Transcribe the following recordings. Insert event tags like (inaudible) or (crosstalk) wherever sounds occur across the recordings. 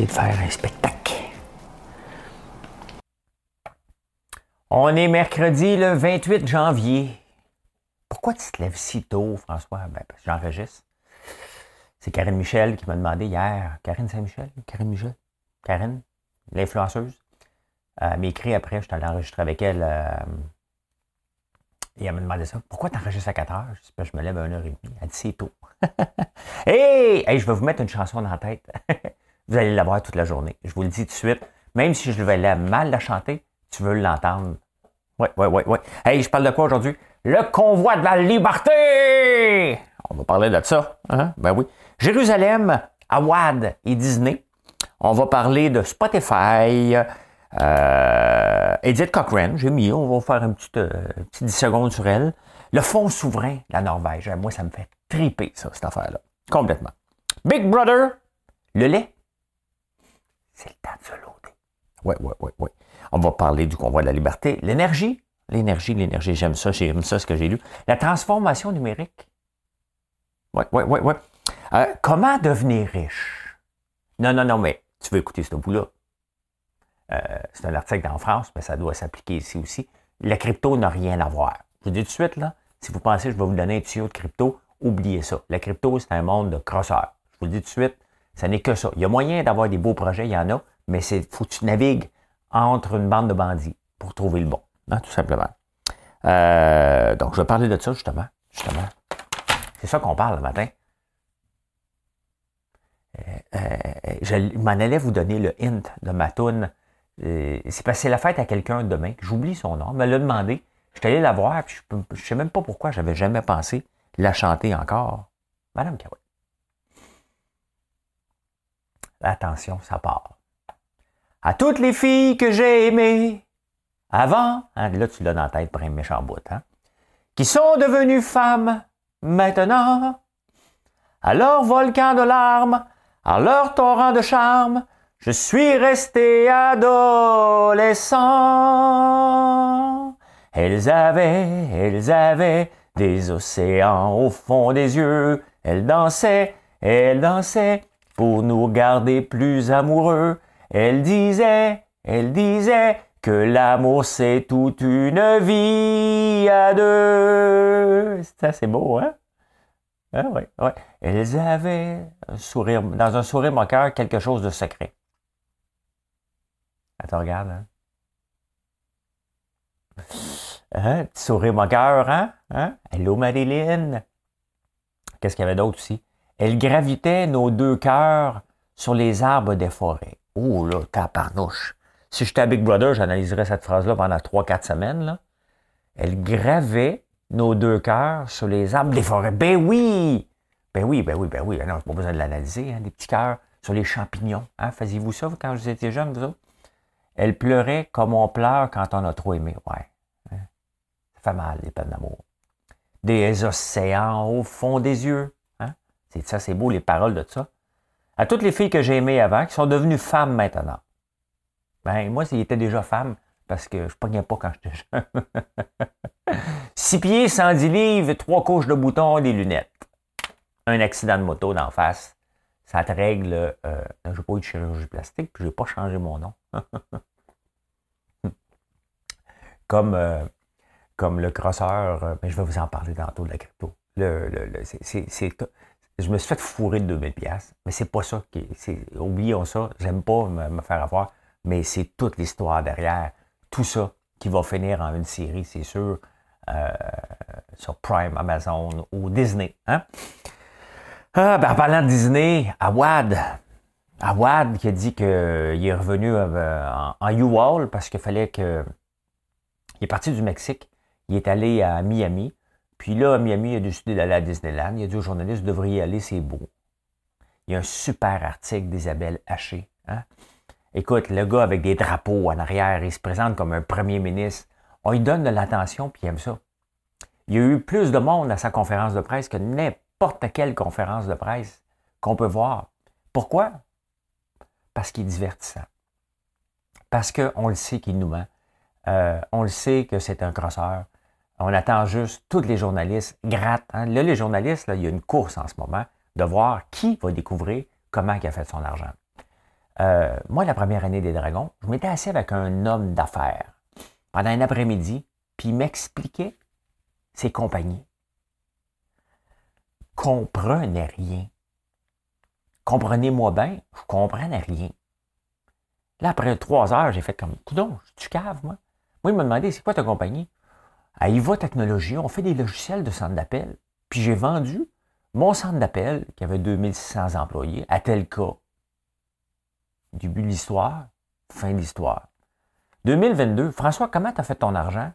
De faire un spectacle. On est mercredi le 28 janvier. Pourquoi tu te lèves si tôt, François? Ben, parce que j'enregistre. C'est Karine Michel qui m'a demandé hier. Karine Saint-Michel? Karine Michel? Karine, l'influenceuse? Elle m'a écrit après, je suis allé enregistrer avec elle. Euh, et elle m'a demandé ça. Pourquoi tu enregistres à 4 heures? Je, je me lève à 1h30. Elle dit c'est tôt. (laughs) hey! hey! Je vais vous mettre une chanson dans la tête. (laughs) vous allez la voir toute la journée. Je vous le dis tout de suite. Même si je vais mal la chanter, tu veux l'entendre. Oui, oui, oui, oui. Hey, je parle de quoi aujourd'hui? Le convoi de la liberté! On va parler de ça. Hein? Ben oui. Jérusalem, Awad et Disney. On va parler de Spotify. Euh, Edith Cochrane, j'ai mis, on va faire un petit, euh, petit 10 secondes sur elle. Le fonds souverain, la Norvège. Moi, ça me fait triper, ça, cette affaire-là. Complètement. Big Brother, le lait, c'est le temps de se loader. Oui, oui, oui, oui. On va parler du convoi de la liberté. L'énergie. L'énergie, l'énergie, j'aime ça, j'aime ça, ce que j'ai lu. La transformation numérique. Oui, oui, oui, oui. Euh, comment devenir riche? Non, non, non, mais tu veux écouter ce bout-là. Euh, c'est un article en France, mais ça doit s'appliquer ici aussi. La crypto n'a rien à voir. Je vous dis tout de suite, là, si vous pensez que je vais vous donner un tuyau de crypto, oubliez ça. La crypto, c'est un monde de crosseurs. Je vous dis tout de suite, ça n'est que ça. Il y a moyen d'avoir des beaux projets, il y en a, mais c'est faut que tu navigues entre une bande de bandits pour trouver le bon, hein, tout simplement. Euh, donc, je vais parler de ça justement. justement. C'est ça qu'on parle le matin. Euh, euh, je m'en allais vous donner le hint de ma toune. c'est passé la fête à quelqu'un demain, j'oublie son nom, me l'a demandé. Je suis allé la voir, je ne sais même pas pourquoi j'avais jamais pensé la chanter encore. Madame Kawai. Attention, ça part. À toutes les filles que j'ai aimées avant, hein, là tu l'as dans la tête pour un méchant bout, hein, qui sont devenues femmes maintenant, à leur volcan de larmes, à leur torrent de charme, je suis resté adolescent. Elles avaient, elles avaient des océans au fond des yeux, elles dansaient, elles dansaient, pour nous garder plus amoureux. Elle disait, elle disait que l'amour c'est toute une vie à deux. C'est beau, hein? Ah, oui, oui. Elles avaient un sourire, dans un sourire moqueur quelque chose de secret. Attends, regarde, hein? Hein? Petit sourire moqueur, hein? hein? Hello Marilyn? Qu'est-ce qu'il y avait d'autre aussi? Elle gravitait nos deux cœurs sur les arbres des forêts. Oh là, taparnouche. Si j'étais à Big Brother, j'analyserais cette phrase-là pendant 3-4 semaines. Elle gravait nos deux cœurs sur les arbres des forêts. Ben oui! Ben oui, ben oui, ben oui. Non, pas besoin de l'analyser, hein, des petits cœurs sur les champignons. Hein. Faisiez-vous ça quand vous étiez jeune, vous autres? Elle pleurait comme on pleure quand on a trop aimé. Ouais. Hein. Ça fait mal, les peines d'amour. Des océans au fond des yeux. C'est ça, c'est beau les paroles de ça. À toutes les filles que j'ai aimées avant, qui sont devenues femmes maintenant. Ben, moi, c'était était déjà femme, parce que je pognais pas quand j'étais jeune. (laughs) Six pieds, 110 livres, trois couches de boutons des lunettes. Un accident de moto d'en face. Ça te règle. Euh, j'ai pas eu de chirurgie plastique, puis j'ai pas changé mon nom. (laughs) comme, euh, comme le crosseur, mais euh, ben, je vais vous en parler tantôt de la crypto. C'est, je me suis fait fourrer de 2000 pièces, mais c'est pas ça oublions ça, j'aime pas me, faire avoir, mais c'est toute l'histoire derrière, tout ça qui va finir en une série, c'est sûr, euh, sur Prime, Amazon ou Disney. Hein? Ah, ben, en parlant de Disney, Awad, Awad qui a dit qu'il est revenu euh, en, en U-Wall parce qu'il fallait que. Il est parti du Mexique, il est allé à Miami puis là, Miami, a décidé d'aller à Disneyland. Il a dit aux journalistes, vous devriez y aller, c'est beau. Il y a un super article d'Isabelle Haché. Hein? Écoute, le gars avec des drapeaux en arrière, il se présente comme un premier ministre. On lui donne de l'attention, puis il aime ça. Il y a eu plus de monde à sa conférence de presse que n'importe quelle conférence de presse qu'on peut voir. Pourquoi? Parce qu'il est divertissant. Parce qu'on le sait qu'il nous ment. Euh, on le sait que c'est un crosseur. On attend juste, tous les journalistes grattent. Hein. Là, les journalistes, il y a une course en ce moment de voir qui va découvrir comment il a fait son argent. Euh, moi, la première année des Dragons, je m'étais assis avec un homme d'affaires pendant un après-midi, puis il m'expliquait ses compagnies. Comprenez rien. Comprenez-moi bien, je comprenais rien. Là, après trois heures, j'ai fait comme, coudon, tu cave, moi. Moi, il m'a demandé, c'est quoi ta compagnie? À IVA Technologies, on fait des logiciels de centre d'appel. Puis j'ai vendu mon centre d'appel, qui avait 2600 employés, à tel cas. Début de l'histoire, fin de l'histoire. 2022, François, comment tu as fait ton argent?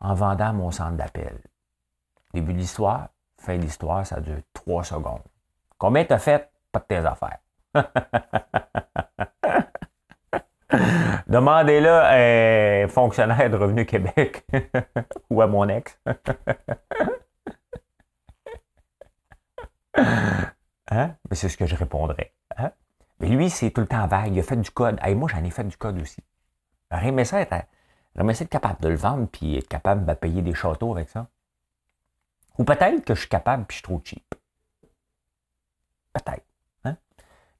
En vendant mon centre d'appel. Début de l'histoire, fin de l'histoire, ça dure trois secondes. Combien tu as fait? Pas de tes affaires. (laughs) (laughs) Demandez-le à un fonctionnaire de Revenu Québec (laughs) ou à mon ex. (laughs) hein? Mais c'est ce que je répondrais. Hein? Mais lui, c'est tout le temps vague. Il a fait du code. Et moi, j'en ai fait du code aussi. J'aimerais ça être, être capable de le vendre puis être capable de payer des châteaux avec ça. Ou peut-être que je suis capable puis je suis trop cheap. Peut-être. Hein?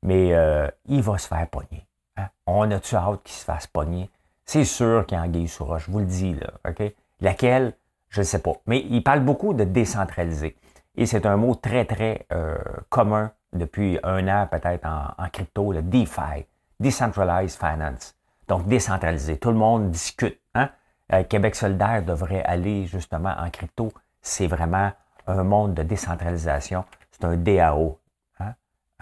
Mais euh, il va se faire pogner. Hein? On a-tu hâte qu'il se fasse pogner? C'est sûr qu'il y a anguille sous roche, je vous le dis, là, OK? Laquelle, je ne sais pas. Mais il parle beaucoup de décentraliser. Et c'est un mot très, très euh, commun depuis un an, peut-être en, crypto, le DeFi, Decentralized Finance. Donc, décentralisé. Tout le monde discute. Hein? Euh, Québec solidaire devrait aller justement en crypto. C'est vraiment un monde de décentralisation. C'est un DAO,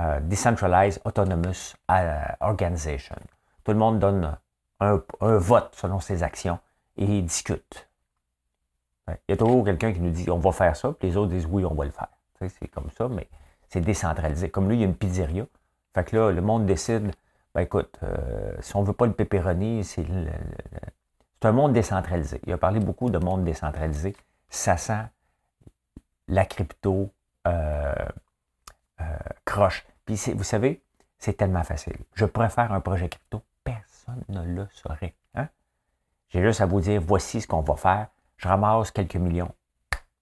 euh, Decentralized Autonomous euh, Organization. Tout le monde donne un, vote selon ses actions et discute. Il y a toujours quelqu'un qui nous dit on va faire ça, puis les autres disent oui, on va le faire. c'est comme ça, mais c'est décentralisé. Comme lui, il y a une pizzeria. Fait que là, le monde décide ben écoute, euh, si on ne veut pas le pépéroni, c'est un monde décentralisé. Il a parlé beaucoup de monde décentralisé. Ça sent la crypto euh, croche. Puis vous savez, c'est tellement facile. Je préfère un projet crypto, personne ne le saurait. Hein? J'ai juste à vous dire, voici ce qu'on va faire. Je ramasse quelques millions.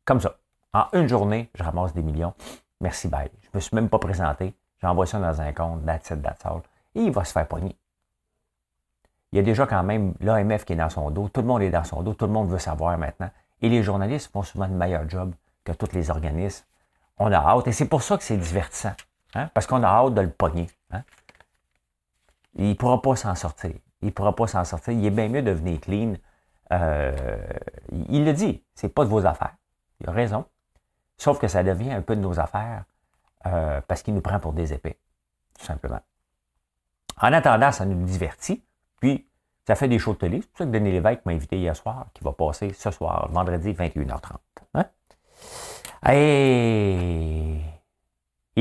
Comme ça. En une journée, je ramasse des millions. Merci, bye. Je ne me suis même pas présenté. J'envoie ça dans un compte, that's it, that's all. Et il va se faire pogner. Il y a déjà quand même l'AMF qui est dans son dos. Tout le monde est dans son dos. Tout le monde veut savoir maintenant. Et les journalistes font souvent le meilleur job que tous les organismes on a hâte. Et c'est pour ça que c'est divertissant. Hein? Parce qu'on a hâte de le pogner. Hein? Il ne pourra pas s'en sortir. Il ne pourra pas s'en sortir. Il est bien mieux de venir clean. Euh, il le dit, c'est pas de vos affaires. Il a raison. Sauf que ça devient un peu de nos affaires euh, parce qu'il nous prend pour des épées, tout simplement. En attendant, ça nous divertit. Puis, ça fait des shows de télé. C'est pour ça que Denis Lévesque m'a invité hier soir, qui va passer ce soir, vendredi 21h30. Hein?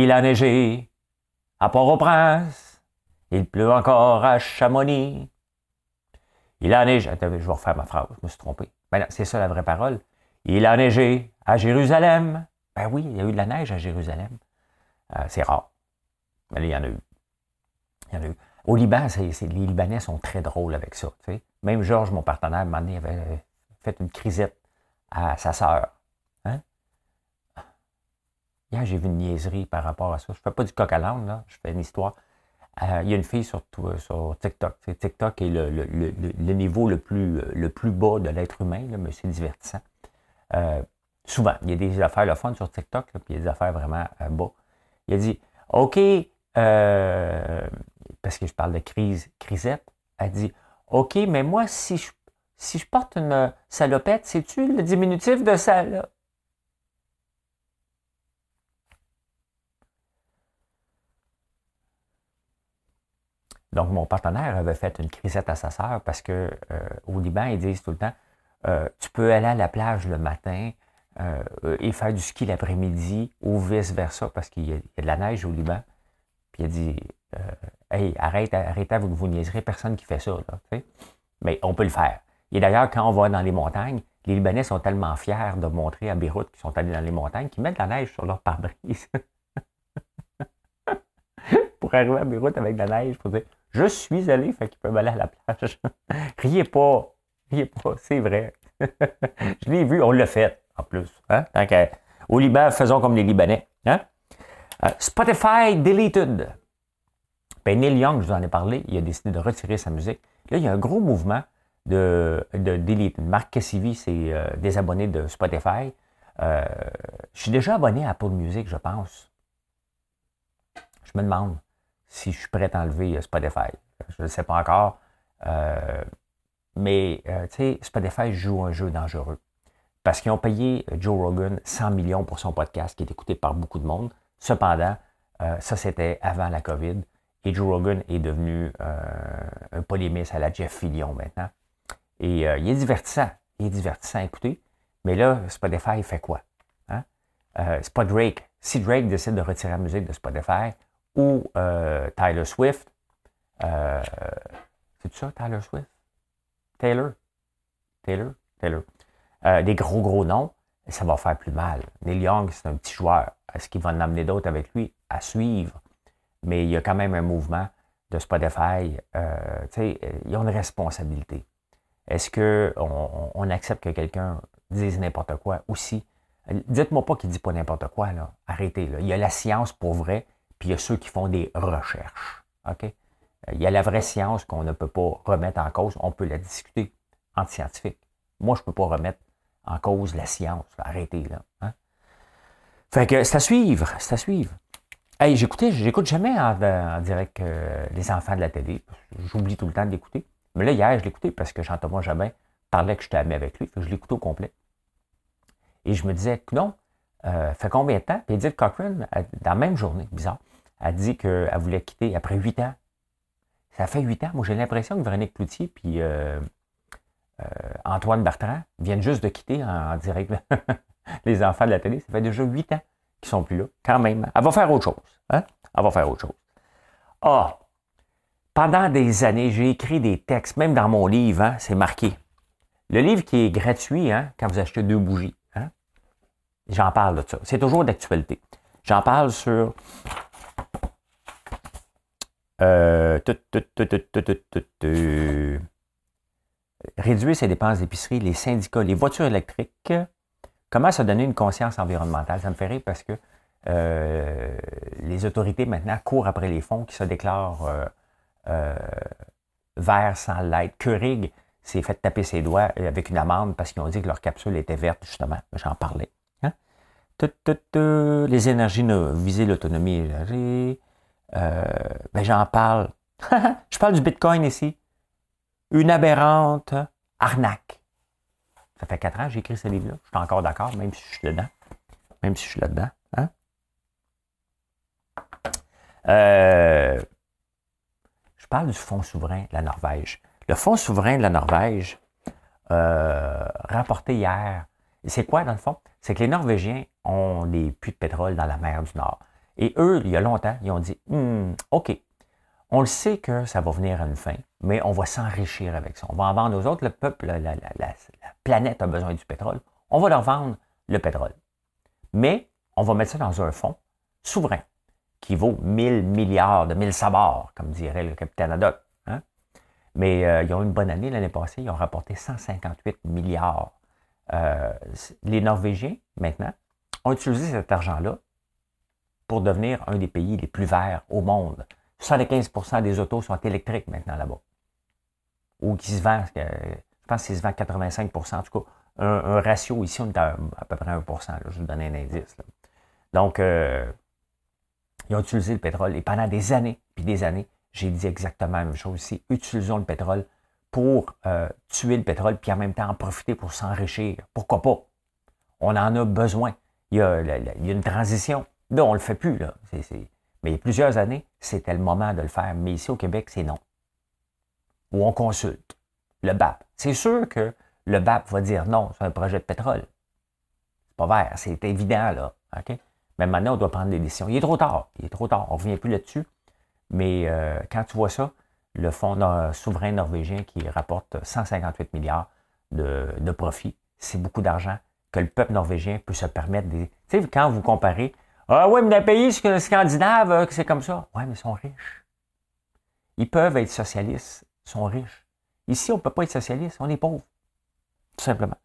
Il a neigé à Port-au-Prince. Il pleut encore à Chamonix. Il a neigé. je vais refaire ma phrase, je me suis trompé. Ben c'est ça la vraie parole. Il a neigé à Jérusalem. Ben oui, il y a eu de la neige à Jérusalem. Euh, c'est rare. Mais il y en a eu. Il y en a eu. Au Liban, les Libanais sont très drôles avec ça. Même Georges, mon partenaire, m'a avait fait une crisette à sa sœur. Hier, j'ai vu une niaiserie par rapport à ça. Je ne fais pas du coq à l'âne, là. Je fais une histoire. Euh, il y a une fille sur, sur TikTok. TikTok est le, niveau le plus, le plus bas de l'être humain, mais c'est divertissant. Euh, souvent, il y a des affaires le fun sur TikTok, puis il y a des affaires vraiment euh, bas. Il a dit OK, parce que je parle de crise, crisette. Elle dit OK, mais moi, si je, si je porte une salopette, c'est-tu le diminutif de ça, Donc, mon partenaire avait fait une crisette à sa sœur parce que euh, au Liban, ils disent tout le temps euh, Tu peux aller à la plage le matin, et faire du ski l'après-midi ou vice-versa parce qu'il y, a de la neige au Liban. Puis il a dit Hey, arrête, arrêtez, vous vous niaiserez, personne qui fait ça. Là, Mais on peut le faire. Et d'ailleurs, quand on va dans les montagnes, les Libanais sont tellement fiers de montrer à Beyrouth qu'ils sont allés dans les montagnes qu'ils mettent de la neige sur leur pare-brise. (laughs) pour arriver à Beyrouth avec de la neige, pour dire Je suis allé, fait qu'ils peuvent aller à la plage. (laughs) riez pas, riez pas, c'est vrai. (laughs) Je l'ai vu, on l'a fait en plus. Hein? Au Liban, faisons comme les Libanais. Hein? Euh, Spotify deleted. Ben, Neil Young, je vous en ai parlé, il a décidé de retirer sa musique. Là, il y a un gros mouvement de, de delete. Marc Cassivi s'est euh, désabonné de Spotify. Euh, je suis déjà abonné à Apple Music, je pense. Je me demande si je suis prêt à enlever Spotify. Je ne sais pas encore. mais, tu sais, Spotify joue un jeu dangereux. Parce qu'ils ont payé Joe Rogan 100 millions pour son podcast qui est écouté par beaucoup de monde. Cependant, ça, c'était avant la COVID. Et Joe Rogan est devenu euh, un polémiste à la Jeff Fillion maintenant. Et euh, il est divertissant. Il est divertissant à écouter. Mais là, Spotify fait quoi? Hein? Euh, c'est pas Drake. Si Drake décide de retirer la musique de Spotify ou Tyler Swift, c'est ça, Tyler Swift? Taylor? Taylor? Taylor. des gros, gros noms, ça va faire plus mal. Neil Young, c'est un petit joueur. Est-ce qu'il va en amener d'autres avec lui à suivre? mais il y a quand même un mouvement de Spotify. Euh, ils ont une responsabilité. Est-ce qu'on on accepte que quelqu'un dise n'importe quoi aussi? Dites-moi pas qu'il dit pas n'importe quoi. Là. Arrêtez. Là. Il y a la science pour vrai, puis il y a ceux qui font des recherches. OK? Il y a la vraie science qu'on ne peut pas remettre en cause. On peut la discuter entre scientifiques. Moi, je ne peux pas remettre en cause la science. Arrêtez, là. Hein? Fait que c'est à suivre. C'est à suivre. Hey, j'écoutais, j'écoute jamais en, direct euh, les enfants de la télé. J'oublie tout le temps de l'écouter. Mais là, hier, je l'écoutais parce que Jean-Thomas Jabin parlait que j'étais ami avec lui. je l'écoutais au complet. Et je me disais, non, euh, fait combien de temps? Puis Edith Cochrane, dans la même journée, bizarre, a dit qu'elle voulait quitter après huit ans. Ça fait huit ans. Moi, j'ai l'impression que Véronique Cloutier puis euh, euh, Antoine Bertrand viennent juste de quitter en direct (laughs) les enfants de la télé. Ça fait déjà huit ans qui sont plus là, quand même. Elle va faire autre chose. Hein? Elle va faire autre chose. Ah! Pendant des années, j'ai écrit des textes, même dans mon livre, hein, c'est marqué. Le livre qui est gratuit hein, quand vous achetez deux bougies. Hein? J'en parle de ça. C'est toujours d'actualité. J'en parle sur. Euh, réduire ses dépenses d'épicerie, les syndicats, les voitures électriques, Comment se donner une conscience environnementale? Ça me fait rire parce que euh, les autorités maintenant courent après les fonds qui se déclarent euh, euh, verts sans l'être. Keurig s'est fait taper ses doigts avec une amende parce qu'ils ont dit que leur capsule était verte, justement. J'en parlais. Hein? les énergies viser l'autonomie ben j'en parle. (laughs) Je parle du Bitcoin ici. Une aberrante arnaque. Ça fait quatre ans que j'ai écrit ce livre-là. Je suis encore d'accord, même si je suis dedans. Même si je suis là-dedans. Hein? Euh, je parle du Fonds souverain de la Norvège. Le Fonds souverain de la Norvège, euh, rapporté hier, c'est quoi dans le fond? C'est que les Norvégiens ont des puits de pétrole dans la mer du Nord. Et eux, il y a longtemps, ils ont dit, hmm, OK, on le sait que ça va venir à une fin, mais on va s'enrichir avec ça. On va en vendre aux autres. Le peuple, la, planète a besoin du pétrole. On va leur vendre le pétrole. Mais on va mettre ça dans un fonds souverain qui vaut 1000 milliards de 1000 sabords, comme dirait le capitaine Haddock. Hein. Mais euh, ils ont eu une bonne année l'année passée. Ils ont rapporté 158 milliards. Euh, les Norvégiens, maintenant, ont utilisé cet argent-là pour devenir un des pays les plus verts au monde. 75% des autos sont électriques maintenant là-bas. Ou qui se vendent, je pense qu'ils se vendent 85% En tout cas, un, ratio ici, on est à, peu près 1% Je vais vous donner un indice. Donc, euh, ils ont utilisé le pétrole. Et pendant des années, puis des années, j'ai dit exactement la même chose ici. Utilisons le pétrole pour euh, tuer le pétrole, puis en même temps en profiter pour s'enrichir. Pourquoi pas? On en a besoin. Il y a une transition. Là, on ne le fait plus. Là. C'est, mais il y a plusieurs années, c'était le moment de le faire. Mais ici au Québec, c'est non. Ou on consulte le BAP. C'est sûr que le BAP va dire non, c'est un projet de pétrole. pas vert. C'est évident, là. OK? Mais maintenant, on doit prendre des décisions. Il est trop tard. Il est trop tard. On ne revient plus là-dessus. Mais euh, quand tu vois ça, le fonds souverain norvégien qui rapporte 158 milliards de, de profit, c'est beaucoup d'argent que le peuple norvégien peut se permettre. Des... Tu sais, quand vous comparez, ah oui, mais dans les pays scandinaves, euh, c'est comme ça. Oui, mais ils sont riches. Ils peuvent être socialistes, ils sont riches. Ici, on ne peut pas être socialiste, on est pauvre. Tout simplement.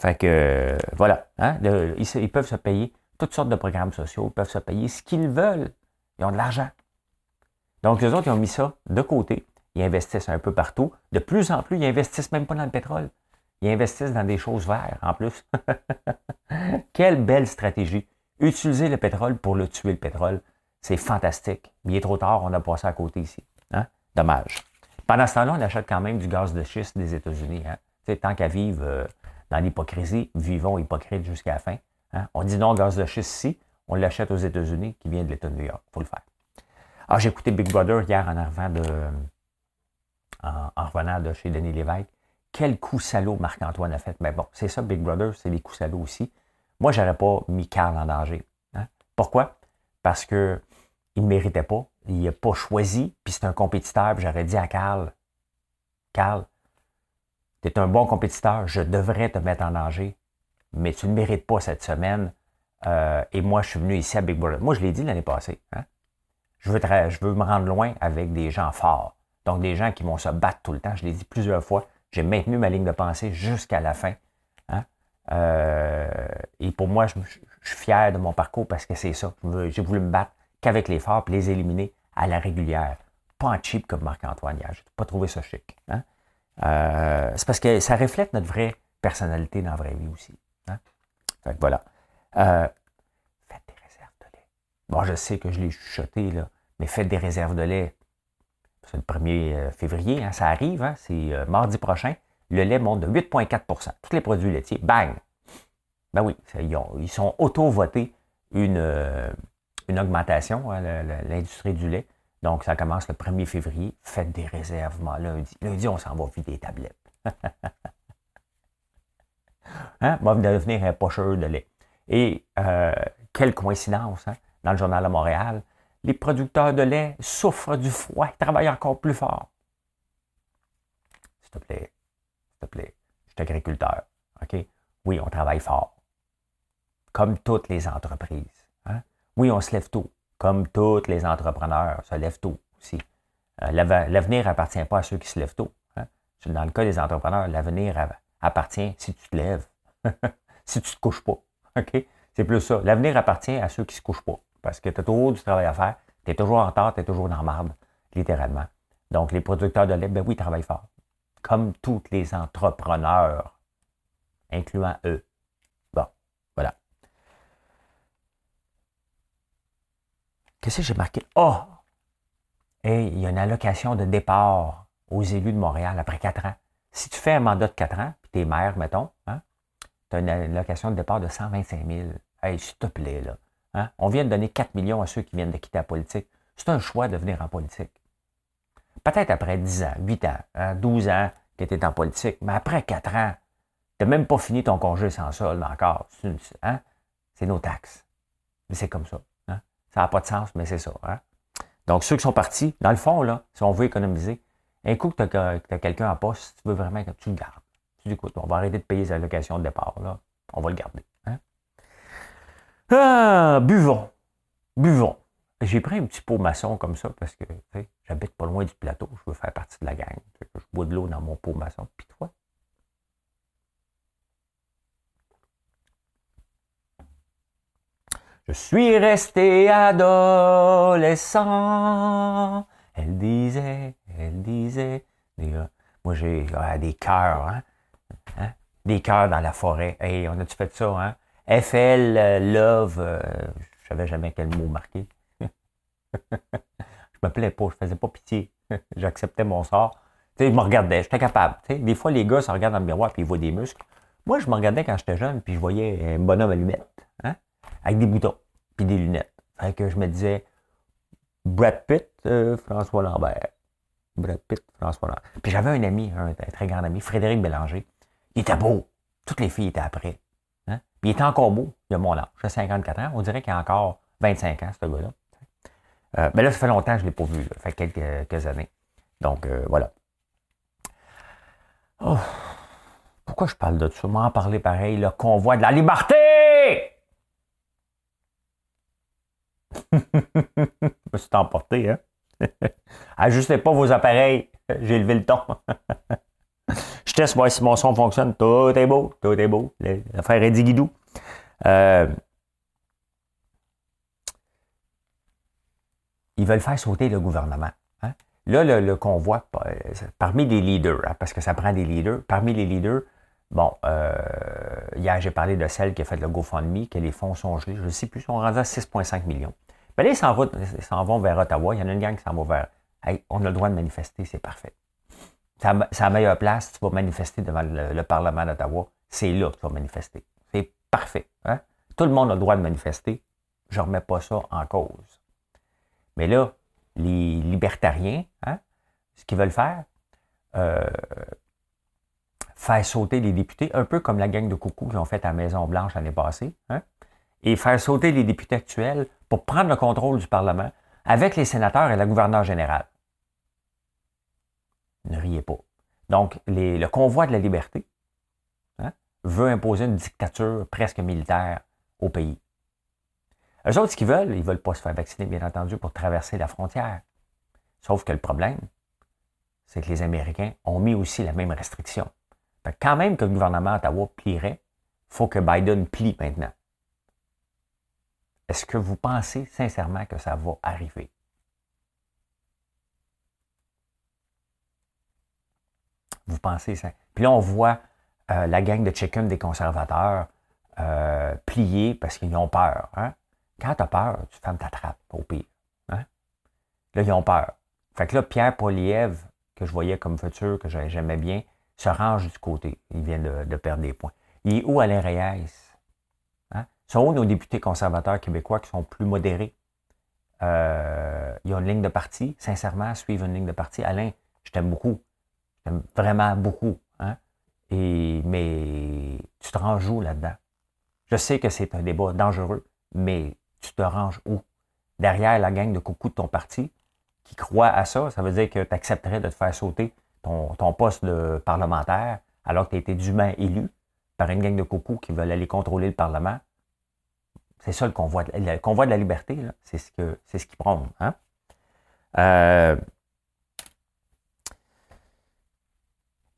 Fait que, euh, voilà. Hein, ils, peuvent se payer toutes sortes de programmes sociaux, ils peuvent se payer ce qu'ils veulent. Ils ont de l'argent. Donc, les autres, ils ont mis ça de côté. Ils investissent un peu partout. De plus en plus, ils investissent même pas dans le pétrole. Ils investissent dans des choses vertes en plus. (laughs) Quelle belle stratégie. Utiliser le pétrole pour le tuer, le pétrole. C'est fantastique. Mais il est trop tard, on a passé à côté ici. Hein? Dommage. Pendant ce temps-là, on achète quand même du gaz de schiste des États-Unis. Hein? Tant qu'à vivre euh, dans l'hypocrisie, vivons hypocrite jusqu'à la fin. Hein? On dit non au gaz de schiste ici, on l'achète aux États-Unis qui vient de l'État de New York. Il faut le faire. Ah, j'ai écouté Big Brother hier en, arrivant de, en, revenant de chez Denis Lévesque. Quel coup salaud Marc-Antoine a fait. Mais bon, c'est ça, Big Brother, c'est des coups salauds aussi. Moi, je n'aurais pas mis Carl en danger. Hein. Pourquoi? Parce qu'il ne méritait pas. Il n'a pas choisi, puis c'est un compétiteur. J'aurais dit à Carl, Carl, tu es un bon compétiteur, je devrais te mettre en danger, mais tu ne mérites pas cette semaine. Euh, et moi, je suis venu ici à Big Brother. Moi, je l'ai dit l'année passée. Hein. Je, je veux me rendre loin avec des gens forts. Donc, des gens qui vont se battre tout le temps. Je l'ai dit plusieurs fois. J'ai maintenu ma ligne de pensée jusqu'à la fin. Euh, et pour moi, je, suis fier de mon parcours parce que c'est ça. J'ai voulu me battre qu'avec les forts et les éliminer à la régulière. Pas en cheap comme Marc-Antoine hier. Je n'ai pas trouvé ça chic. Hein. Euh, c'est parce que ça reflète notre vraie personnalité dans la vraie vie aussi. Hein. Fait que voilà. Euh, faites des réserves de lait. Bon, je sais que je l'ai chuchoté, là, mais faites des réserves de lait. C'est le 1er euh, février, hein, ça arrive, c'est mardi prochain. Le lait monte de 8,4% Tous les produits laitiers, bang! Ben oui, ils, sont auto-votés une, euh, une augmentation, hein, l'industrie du lait. Donc, ça commence le 1er février. Faites des réserves lundi. Lundi, on s'en va vider des tablettes. (laughs) hein? Va devenir un pocheur de lait. Et quelle coïncidence, hein? dans le journal de Montréal, les producteurs de lait souffrent du froid, ils travaillent encore plus fort. S'il te plaît, te plaît, je suis agriculteur. OK? Oui, on travaille fort. Comme toutes les entreprises. Hein? Oui, on se lève tôt. Comme tous les entrepreneurs se lèvent tôt aussi. Euh, l'avenir appartient pas à ceux qui se lèvent tôt. Hein? Dans le cas des entrepreneurs, l'avenir appartient si tu te lèves, (laughs) si tu te couches pas. OK? C'est plus ça. L'avenir appartient à ceux qui se couchent pas parce que tu as toujours du travail à faire. Tu es toujours en retard, tu es toujours dans la marde, littéralement. Donc, les producteurs de lait, ben oui, ils travaillent fort. Comme tous les entrepreneurs, incluant eux. Bon, voilà. Qu'est-ce que j'ai marqué? Oh! Et il y a une allocation de départ aux élus de Montréal après quatre ans. Si tu fais un mandat de quatre ans, puis tu es maire, mettons, hein, tu as une allocation de départ de 125 000. Hey, s'il te plaît, là. Hein? On vient de donner 4 millions à ceux qui viennent de quitter la politique. C'est un choix de venir en politique. Peut-être après 10 ans, 8 ans, 12 hein, ans que tu es en politique, mais après 4 ans, tu n'as même pas fini ton congé sans solde encore. Hein? C'est nos taxes. Mais c'est comme ça. Hein? Ça n'a pas de sens, mais c'est ça. Donc, ceux qui sont partis, dans le fond, là, si on veut économiser, un coup que tu as, quelqu'un en poste, si tu veux vraiment que tu le gardes. Tu dis, écoute, on va arrêter de payer sa location de départ. Là. On va le garder. Ah, buvons. Buvons. J'ai pris un petit pot maçon comme ça parce que j'habite pas loin du plateau. Je veux faire partie de la gang. Je bois de l'eau dans mon pot maçon. Puis toi? Je suis resté adolescent. Elle disait, elle disait. moi, j'ai ah, des cœurs, hein? hein? Des cœurs dans la forêt. Hey, on a-tu fait ça, hein? FL, euh, Love, euh, je savais jamais quel mot marquer. Je me plais pas, je faisais pas pitié. (laughs) J'acceptais mon sort. Je me regardais, j'étais capable. des fois, les gars se regardent dans le miroir et ils voient des muscles. Moi, je me regardais quand j'étais jeune, puis je voyais un bonhomme à lunettes, hein, avec des boutons, puis des lunettes. Fait que je me disais, Brad Pitt, euh, François Lambert. Brad Pitt, François Lambert. Puis j'avais un ami, un, très grand ami, Frédéric Bélanger. Il était beau. Toutes les filles étaient après. Puis il est encore beau, il a mon âge, j'ai 54 ans, on dirait qu'il a encore 25 ans, ce gars-là. Euh, mais là, ça fait longtemps que je ne l'ai pas vu, ça fait quelques, années. Donc, euh, voilà. Oh, pourquoi je parle de ça? M'en parler pareil, le convoi de la liberté! (laughs) je me suis emporté, hein? (laughs) Ajustez pas vos appareils. J'ai levé le ton. (laughs) je teste voir si mon son fonctionne. Tout est beau, tout est beau. L'affaire est Guidou. Euh, ils veulent faire sauter le gouvernement. Hein? Là, le, convoi, euh, parmi les leaders, hein, parce que ça prend des leaders, parmi les leaders, bon, euh, hier, j'ai parlé de celle qui a fait le GoFundMe, que les fonds sont gelés, je ne sais plus, ils sont rendus à 6,5 millions. Mais là, ils s'en vont vers Ottawa. Il y en a une gang qui s'en va vers. Hey, on a le droit de manifester, c'est parfait. C'est la meilleure place, tu vas manifester devant le, Parlement d'Ottawa. C'est là que tu vas manifester. C'est parfait. Hein? Tout le monde a le droit de manifester. Je ne remets pas ça en cause. Mais là, les libertariens, hein, ce qu'ils veulent faire, euh, faire sauter les députés, un peu comme la gang de coucou qu'ils ont fait à la Maison-Blanche l'année passée, hein, et faire sauter les députés actuels pour prendre le contrôle du Parlement avec les sénateurs et la gouverneure générale. Ne riez pas. Donc, le convoi de la liberté hein, veut imposer une dictature presque militaire au pays. Eux autres, ce qu'ils veulent, ils ne veulent pas se faire vacciner, bien entendu, pour traverser la frontière. Sauf que le problème, c'est que les Américains ont mis aussi la même restriction. quand même que le gouvernement d'Ottawa plierait, il faut que Biden plie maintenant. Est-ce que vous pensez sincèrement que ça va arriver? Vous pensez ça? Puis là, on voit euh, la gang de chicken des conservateurs euh, plier parce qu'ils ont peur. Hein? Quand tu as peur, tu fermes ta trappe, au pire. Hein? Là, ils ont peur. Fait que là, Pierre Poliev, que je voyais comme futur, que j'aimais bien, se range du côté. Il vient de, perdre des points. Il est où Alain Reyes? sont où nos députés conservateurs québécois qui sont plus modérés? Euh, il y a une ligne de parti, sincèrement, suivre une ligne de parti. Alain, je t'aime beaucoup. Je t'aime vraiment beaucoup. Hein? Et, mais tu te ranges là-dedans? Je sais que c'est un débat dangereux, mais tu te ranges où? Derrière la gang de coucou de ton parti qui croit à ça, ça veut dire que tu accepterais de te faire sauter ton, poste de parlementaire alors que tu as été dûment élu par une gang de coucou qui veulent aller contrôler le Parlement. C'est ça le convoi. De, le convoi de la liberté, c'est ce c'est ce qui prône.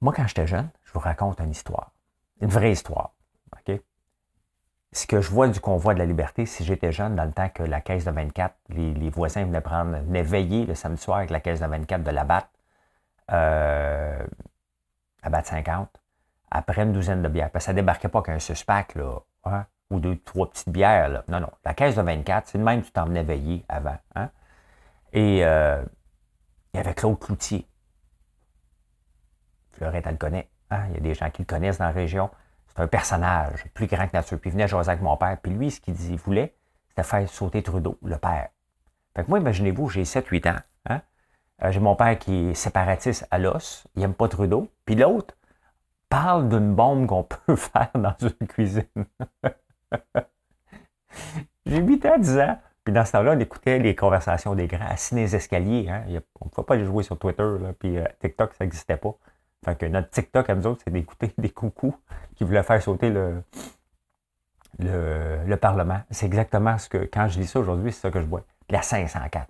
Moi, quand j'étais jeune, je vous raconte une histoire. Une vraie histoire. Ce que je vois du convoi de la liberté, si j'étais jeune, dans le temps que la caisse de 24, les, voisins venaient prendre, venaient veiller le samedi soir avec la caisse de 24 de la BAT, euh, à BAT 50, après une douzaine de bières. Parce que ça débarquait pas qu'un suspect, là. Hein? ou deux, trois petites bières. Là. Non, non. La caisse de 24, c'est le même tu t'emmenais veiller avant. Hein? Et euh, il y avait Claude Cloutier. Fleurette, elle le connaît. Hein? Il y a des gens qui le connaissent dans la région. C'est un personnage plus grand que nature. Puis il venait jaser avec mon père. Puis lui, ce qu'il voulait, c'était faire sauter Trudeau, le père. Fait que moi, imaginez-vous, j'ai 7-8 ans. Hein? Euh, j'ai mon père qui est séparatiste à l'os. Il n'aime pas Trudeau. Puis l'autre parle d'une bombe qu'on (laughs) peut faire dans une cuisine. (laughs) J'ai 8 ans, 10 ans. Puis dans ce temps-là, on écoutait les conversations des grands, assis les escaliers. Hein. on ne pouvait pas les jouer sur Twitter, puis euh, TikTok, ça n'existait pas. Fait que notre TikTok à nous autres, c'est d'écouter (laughs) des coucous qui voulaient faire sauter le, le, Parlement. C'est exactement ce que, quand je dis ça aujourd'hui, c'est ça que je vois. La 504.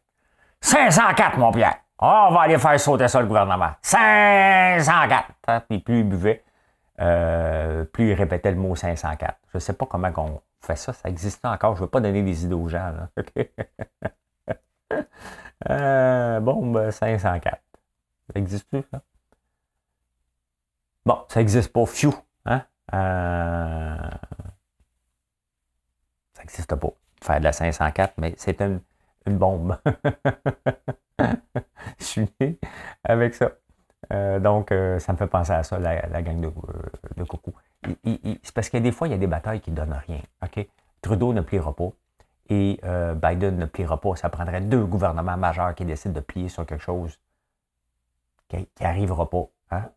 504, mon Pierre! Oh, on va aller faire sauter ça, le gouvernement. 504! Puis plus il buvait, euh, plus il répétait le mot 504. Je ne sais pas comment on fait ça, ça existe encore. Je ne veux pas donner des idées aux gens. (laughs) euh, bon, 504. Ben, ça existe-tu, ça? Bon, ça n'existe pas. Fiu. Hein? Euh, ça n'existe pas. Faire de la 504, mais c'est une, une bombe. (laughs) Je suis né avec ça. Euh, donc, euh, ça me fait penser à ça, la, gang de, de coucou. C'est parce que des fois, il y a des batailles qui ne donnent rien. Trudeau ne pliera pas et Biden ne pliera pas. Ça prendrait deux gouvernements majeurs qui décident de plier sur quelque chose qui n'arrivera pas. Hein?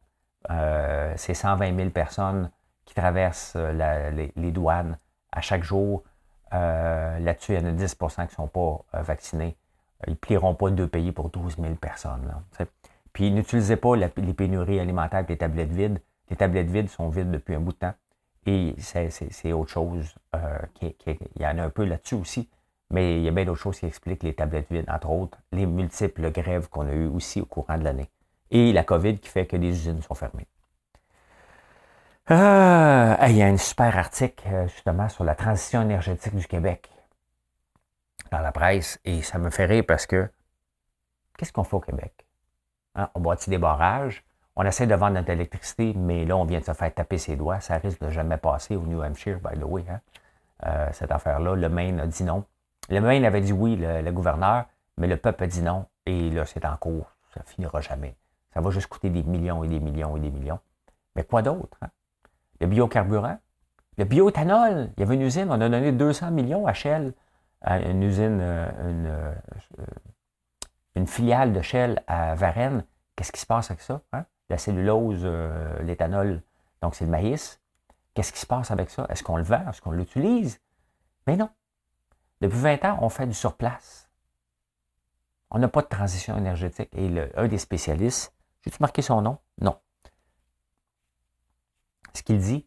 C'est 120 000 personnes qui traversent les, douanes à chaque jour. Euh, là-dessus, il y en a 10% qui ne sont pas euh, vaccinés. Ils ne plieront pas deux pays pour 12 000 personnes. Puis n'utilisez pas les pénuries alimentaires et les tablettes vides. Les tablettes vides sont vides depuis un bout de temps. Et c'est autre chose. il y en a un peu là-dessus aussi. Mais il y a bien d'autres choses qui expliquent les tablettes vides, entre autres les multiples grèves qu'on a eues aussi au courant de l'année. Et la COVID qui fait que les usines sont fermées. Ah, il y a un super article euh, justement sur la transition énergétique du Québec dans la presse et ça me fait rire parce que qu'est-ce qu'on fait au Québec? Hein, on bâtit des barrages, on essaie de vendre notre électricité, mais là, on vient de se faire taper ses doigts. Ça risque de jamais passer au New Hampshire, by the way. Hein. Euh, cette affaire-là, le Maine a dit non. Le Maine avait dit oui, le, gouverneur, mais le peuple a dit non. Et là, c'est en cours. Ça finira jamais. Ça va juste coûter des millions et des millions et des millions. Mais quoi d'autre? Hein? le biocarburant, le bioéthanol. Il y avait une usine, on a donné 200 millions à Shell, une usine, euh, une, euh, une filiale de Shell à Varennes. Qu'est-ce qui se passe avec ça? Hein? La cellulose, euh, l'éthanol, donc c'est le maïs. Qu'est-ce qui se passe avec ça? Est-ce qu'on le vend? Est-ce qu'on l'utilise? Mais non. Depuis 20 ans, on fait du surplace. On n'a pas de transition énergétique. Et un des spécialistes, j'ai-tu marqué son nom? Non ce qu'il dit,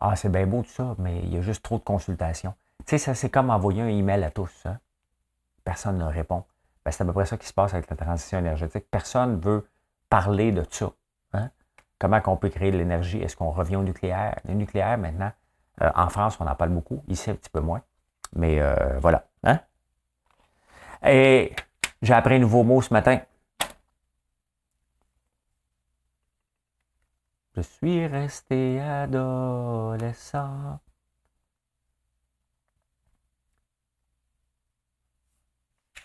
ah, c'est bien beau tout ça, mais il y a juste trop de consultations. Tu sais, ça, c'est comme envoyer un email à tous. Hein. Personne ne répond. Ben, c'est à peu près ça qui se passe avec la transition énergétique. Personne ne veut parler de ça. Hein. Comment on peut créer de l'énergie? Est-ce qu'on revient au nucléaire? Le nucléaire, maintenant, euh, en France, on en parle beaucoup. Ici, un petit peu moins. Mais euh, voilà. Hein? Et j'ai appris un nouveau mot ce matin. Je suis resté adolescent.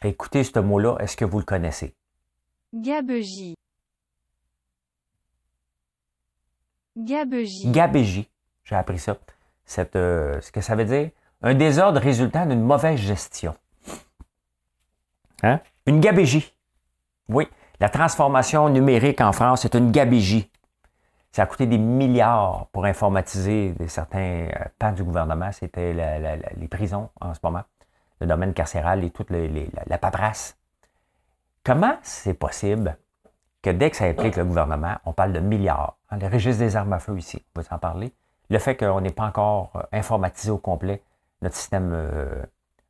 Écoutez ce mot-là, est-ce que vous le connaissez? Gabégie. Gabégie. Gabégie. J'ai appris ça. Cette, euh, ce que ça veut dire? Un désordre résultant d'une mauvaise gestion. Hein? Une gabégie. Oui, la transformation numérique en France est une gabégie. Ça a coûté des milliards pour informatiser certains euh, pans du gouvernement. C'était les prisons en ce moment, le domaine carcéral et toute la, paperasse. Comment c'est possible que dès que ça implique le gouvernement, on parle de milliards? Hein, le registre des armes à feu ici, on va en parler. Le fait qu'on n'est pas encore euh, informatisé au complet notre système euh,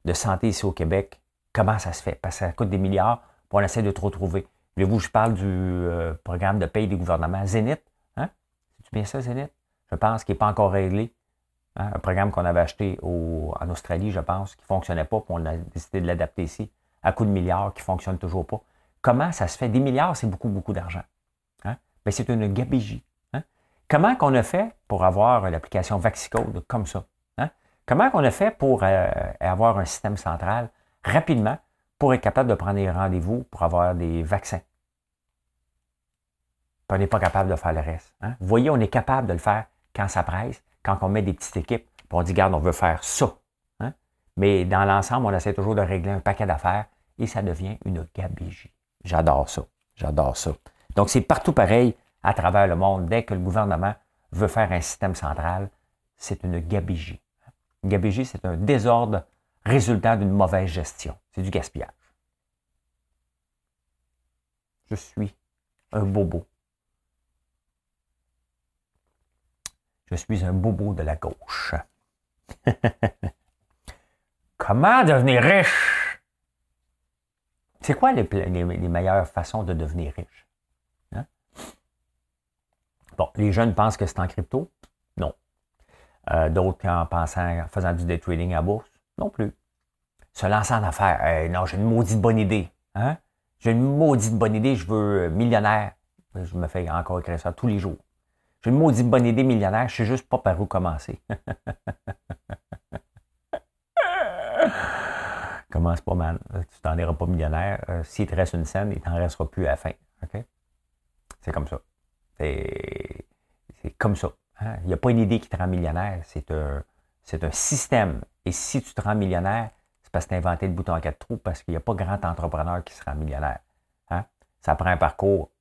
de santé ici au Québec, comment ça se fait? Parce que ça coûte des milliards, pour on essaie de trop trouver. Voulez-vous je parle du programme de paye des gouvernements Zénith? Bien ça, Zénith? Je pense qu'il n'est pas encore réglé. Hein, un programme qu'on avait acheté en Australie, je pense, qui ne fonctionnait pas, puis on a décidé de l'adapter ici, à coût de milliards, qui ne fonctionne toujours pas. Comment ça se fait? Des milliards, c'est beaucoup, beaucoup d'argent. Hein? Ben, c'est une gabegie. Hein? Comment qu'on a fait pour avoir l'application Vaxicode comme ça? Comment qu'on a fait pour euh, avoir un système central rapidement pour être capable de prendre des rendez-vous pour avoir des vaccins? On n'est pas capable de faire le reste. Hein? Vous voyez, on est capable de le faire quand ça presse, quand on met des petites équipes, puis on dit, garde, on veut faire ça. Hein? Mais dans l'ensemble, on essaie toujours de régler un paquet d'affaires et ça devient une gabegie. J'adore ça. J'adore ça. Donc, c'est partout pareil à travers le monde. Dès que le gouvernement veut faire un système central, c'est une gabegie. Une gabegie, c'est un désordre résultant d'une mauvaise gestion. C'est du gaspillage. Je suis un bobo. Je suis un bobo de la gauche. (laughs) Comment devenir riche? C'est quoi les, meilleures façons de devenir riche? Hein? Bon, les jeunes pensent que c'est en crypto? Non. Euh, d'autres en pensant, en faisant du day trading à bourse? Non plus. Se lancer en affaires? non, j'ai une maudite bonne idée. Hein? J'ai une maudite bonne idée, je veux euh, millionnaire. Je me fais encore écrire tous les jours. J'ai une maudite bonne idée millionnaire, je sais juste pas par où commencer. (laughs) Commence pas mal. Tu t'en iras pas millionnaire. Euh, s'il te reste une scène, il t'en restera plus à la fin. C'est comme ça. C'est comme ça. Hein? Il n'y a pas une idée qui te rend millionnaire. C'est un, un système. Et si tu te rends millionnaire, c'est parce que tu as inventé le bouton à quatre trous, parce qu'il n'y a pas grand entrepreneur qui se rend millionnaire. Hein? Ça prend un parcours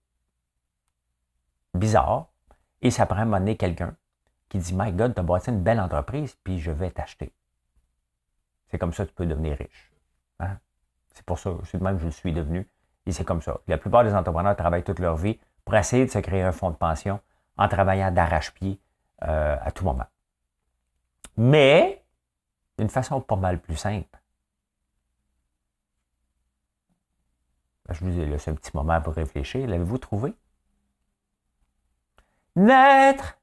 bizarre, et ça prend à quelqu'un qui dit My God, tu as bâti une belle entreprise, puis je vais t'acheter. C'est comme ça que tu peux devenir riche. Hein? C'est pour ça, c'est même que je le suis devenu. Et c'est comme ça. La plupart des entrepreneurs travaillent toute leur vie pour essayer de se créer un fonds de pension en travaillant d'arrache-pied euh, à tout moment. Mais d'une façon pas mal plus simple. Je vous ai laissé un petit moment pour réfléchir. L'avez-vous trouvé? Naître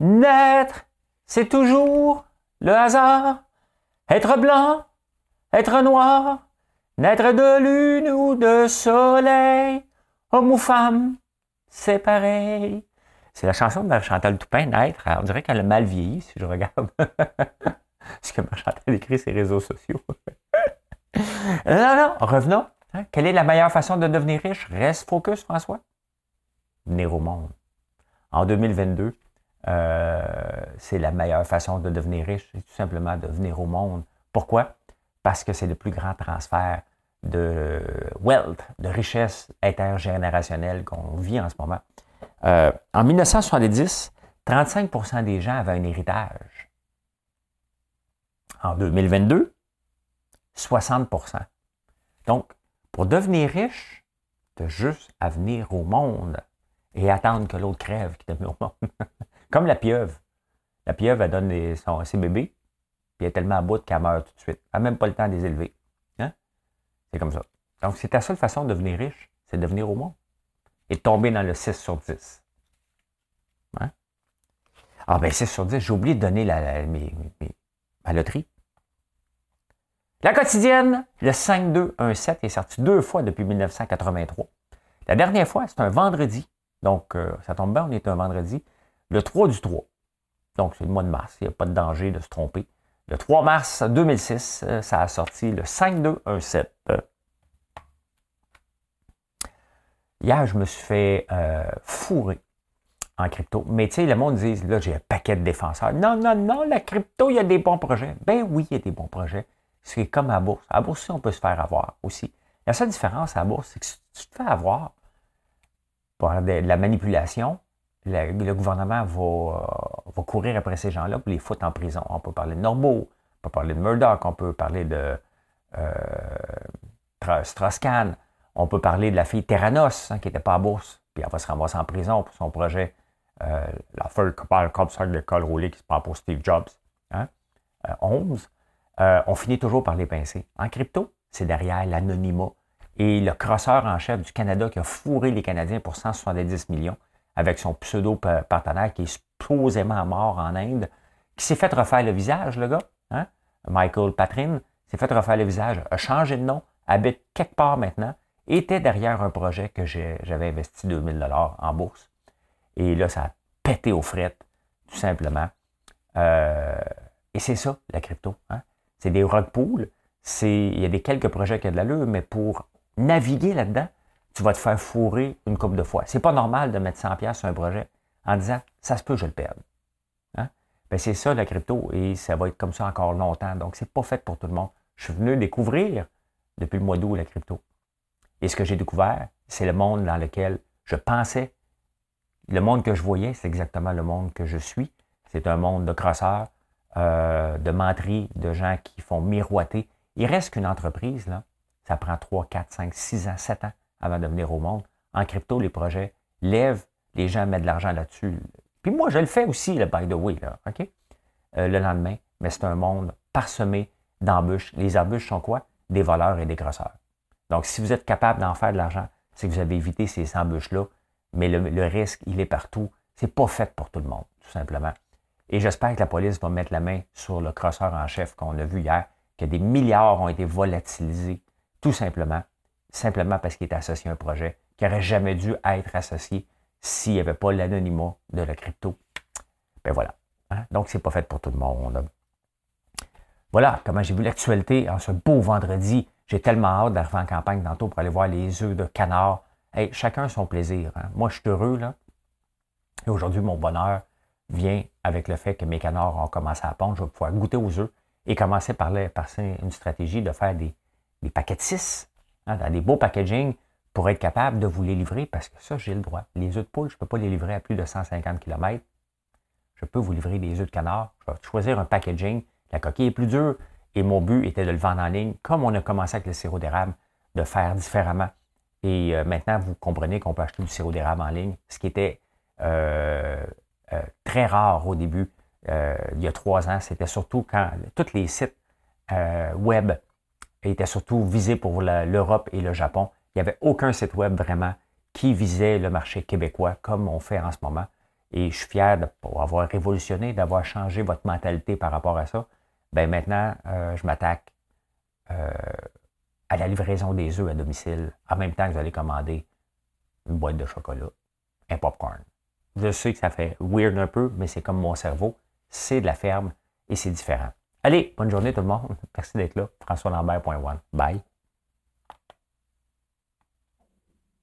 Naître, c'est toujours le hasard. Être blanc, être noir, naître de lune ou de soleil, homme ou femme, c'est pareil. C'est la chanson de Chantal Toupin, Naître. On dirait qu'elle a mal vieilli, si je regarde (laughs) ce que Chantal écrit sur les réseaux sociaux. (laughs) non, non, revenons. Hein. Quelle est la meilleure façon de devenir riche? Reste focus, François. Venir au monde. En 2022, euh, c'est la meilleure façon de devenir riche, c'est tout simplement de venir au monde. Pourquoi? Parce que c'est le plus grand transfert de wealth, de richesse intergénérationnelle qu'on vit en ce moment. Euh, en 1970, 35% des gens avaient un héritage. En 2022, 60% Donc, pour devenir riche, tu as juste à venir au monde et attendre que l'autre crève qui te met au monde. (laughs) Comme la pieuvre. La pieuvre, elle donne ses bébés, puis elle est tellement à bout qu'elle meurt tout de suite. Elle n'a même pas le temps de les élever. Hein? C'est comme ça. Donc, c'est ta seule façon de devenir riche, c'est de devenir au monde. Et de tomber dans le 6 sur 10. Hein? Ah ben 6 sur 10, j'ai oublié de donner ma loterie. La quotidienne, le 5-2-1-7 est sorti deux fois depuis 1983. La dernière fois, c'est un vendredi. Donc, euh, ça tombe bien, on est un vendredi le 3 du 3. Donc, c'est le mois de mars. Il n'y a pas de danger de se tromper. Le 3 mars 2006, euh, ça a sorti le 5217. Hier, je me suis fait euh, fourrer en crypto. Mais tu sais, le monde dit, là, j'ai un paquet de défenseurs. Non, non, non, la crypto, il y a des bons projets. Ben oui, il y a des bons projets. C'est comme à la bourse. À la bourse, on peut se faire avoir aussi. La seule différence à la bourse, c'est que si tu te fais avoir par de la manipulation, le, gouvernement va, euh, va, courir après ces gens-là pour les foutre en prison. On peut parler de Norbo, on peut parler de Murdoch, on peut parler de euh, on peut parler de la fille Terranos, hein, qui n'était pas à bourse, puis elle va se ramasser en prison pour son projet. Euh, la fille qui parle comme ça de l'école roulée qui se prend pour Steve Jobs. Hein? 11. Euh, on finit toujours par les pincer. En crypto, c'est derrière l'anonymat. Et le crosseur en chef du Canada qui a fourré les Canadiens pour 170 millions, avec son pseudo-partenaire qui est supposément mort en Inde, qui s'est fait refaire le visage, le gars, hein? Michael Patrin, s'est fait refaire le visage, a changé de nom, habite quelque part maintenant, était derrière un projet que j'avais investi 2000 dollars en bourse. Et là, ça a pété aux frettes, tout simplement. Euh, et c'est ça, la crypto. Hein? C'est des rug pools. Il y a des quelques projets qui ont de l'allure, mais pour naviguer là-dedans, tu vas te faire fourrer une coupe de fois. C'est pas normal de mettre 100$ sur un projet en disant ça se peut, je le perde. Hein? Ben, c'est ça la crypto et ça va être comme ça encore longtemps. Donc, c'est pas fait pour tout le monde. Je suis venu découvrir depuis le mois d'août la crypto. Et ce que j'ai découvert, c'est le monde dans lequel je pensais. Le monde que je voyais, c'est exactement le monde que je suis. C'est un monde de crosseurs, euh, de menteries, de gens qui font miroiter. Il reste qu'une entreprise, là, ça prend 3, 4, 5, 6 ans, 7 ans avant de venir au monde. En crypto, les projets lèvent, les gens mettent de l'argent là-dessus. Puis moi, je le fais aussi, le by the way, là, OK? Euh, le lendemain, mais c'est un monde parsemé d'embûches. Les embûches sont quoi? Des voleurs et des grosseurs. Donc, si vous êtes capable d'en faire de l'argent, c'est que vous avez évité ces embûches-là, mais le, risque, il est partout. C'est pas fait pour tout le monde, tout simplement. Et j'espère que la police va mettre la main sur le crosseur en chef qu'on a vu hier, que des milliards ont été volatilisés, tout simplement, simplement parce qu'il est associé à un projet qui n'aurait jamais dû être associé s'il n'y avait pas l'anonymat de la crypto. Ben voilà. Hein? Donc, c'est pas fait pour tout le monde. Voilà comment j'ai vu l'actualité en ce beau vendredi. J'ai tellement hâte d'arriver en campagne tantôt pour aller voir les œufs de canard. Chacun son plaisir. Hein. Moi, je suis heureux, là. Et aujourd'hui, mon bonheur vient avec le fait que mes canards ont commencé à pondre. Je vais pouvoir goûter aux œufs et commencer par une stratégie de faire des, des paquets de 6 hein, dans des beaux packaging pour être capable de vous les livrer parce que ça, j'ai le droit. Les œufs de poule, je ne peux pas les livrer à plus de 150 km. Je peux vous livrer des œufs de canard. Je vais choisir un packaging. La coquille est plus dure et mon but était de le vendre en ligne, comme on a commencé avec le sirop d'érable, de faire différemment. Et euh, maintenant, vous comprenez qu'on peut acheter du sirop d'érable en ligne, ce qui était euh, euh, très rare au début. il y a trois ans, c'était surtout quand tous les sites web étaient surtout visés pour l'Europe et le Japon. Il n'y avait aucun site web vraiment qui visait le marché québécois comme on fait en ce moment. Et je suis fier d'avoir révolutionné, d'avoir changé votre mentalité par rapport à ça. Ben maintenant, je m'attaque à la livraison des œufs à domicile en même temps que vous allez commander une boîte de chocolat, un popcorn. Je sais que ça fait weird un peu, mais c'est comme mon cerveau. C'est de la ferme et c'est différent. Allez, bonne journée tout le monde. (laughs) Merci d'être là. François Lambert.one. Bye.